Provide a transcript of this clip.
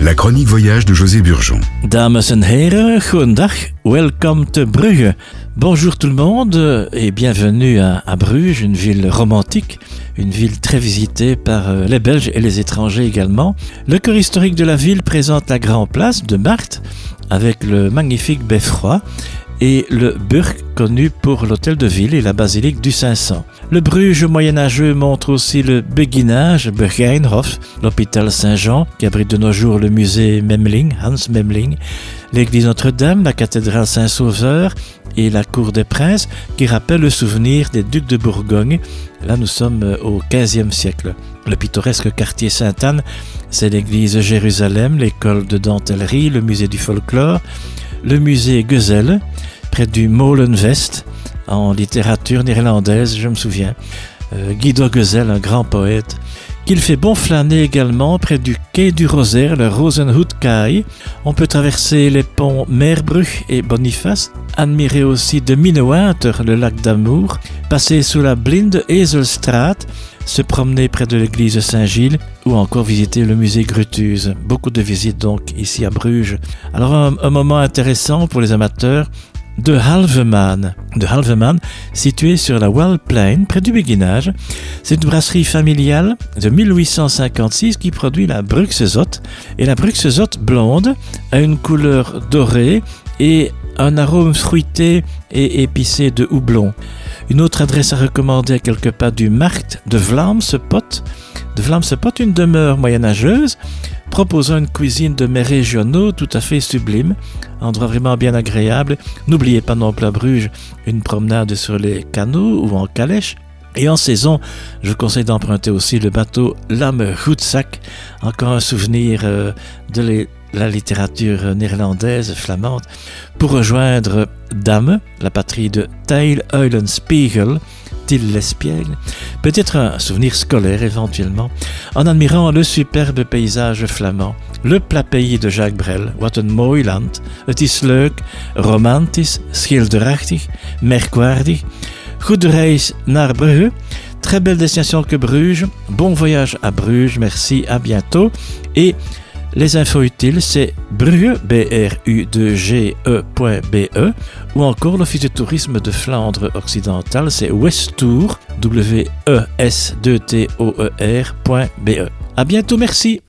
La chronique voyage de José Burgeon. Dames. Welcome to Brugge. Bonjour tout le monde et bienvenue à, à, Bruges, une ville romantique, une ville très visitée par euh, les Belges et les étrangers également. Le cœur historique de la ville présente la grande place de Marthe avec le magnifique beffroi et le Burg connu pour l'hôtel de ville et la basilique du 500. Le Bruges moyenâgeux montre aussi le béguinage, Bergeinhof, l'hôpital Saint-Jean, qui abrite de nos jours le musée Memling, Hans Memling, l'église Notre-Dame, la cathédrale Saint-Sauveur et la cour des princes, qui rappellent le souvenir des ducs de Bourgogne. Là, nous sommes au XVe siècle. Le pittoresque quartier Sainte-Anne, c'est l'église Jérusalem, l'école de dentellerie, le musée du folklore, le musée Gezel, près du Molenvest, en littérature néerlandaise, je me souviens. Euh, Guido Gezel, un grand poète, qu'il fait bon flâner également près du quai du Rosaire, le Rosenhutkai. On peut traverser les ponts Merbruch et Boniface, admirer aussi de Minnewater, le lac d'amour, passer sous la blinde Ezelstraat, se promener près de l'église Saint-Gilles ou encore visiter le musée Gruthuse. Beaucoup de visites donc ici à Bruges. Alors un moment intéressant pour les amateurs de Halveman. De sur la Wallplain, près du Béguinage. C'est une brasserie familiale de 1856 qui produit la Bruxezot. Et la Bruxezot blonde a une couleur dorée et un arôme fruité et épicé de houblon. Une autre adresse à recommander à quelques pas du Markt de Vlaamse-Pot. De Vlaamse-Pot, une demeure moyenâgeuse proposant une cuisine de mets régionaux tout à fait sublime, endroit vraiment bien agréable. N'oubliez pas non plus à Bruges une promenade sur les canaux ou en calèche. Et en saison, je vous conseille d'emprunter aussi le bateau Lame Houtsac, encore un souvenir euh, de la littérature néerlandaise, flamande, pour rejoindre Dame, la patrie de Teil Eulenspiegel, L'espiègle, peut-être un souvenir scolaire éventuellement, en admirant le superbe paysage flamand, le plat pays de Jacques Brel, wat een mooi land, het is leuk, romantisch, schilderachtig, merkwaardig, goede reis naar très belle destination que Bruges, bon voyage à Bruges, merci, à bientôt, et les infos utiles, c'est Brugge, B-R-U-2-G-E.be, ou encore l'Office de tourisme de Flandre occidentale, c'est Westour, W-E-S-2-T-O-E-R.be. À bientôt, merci!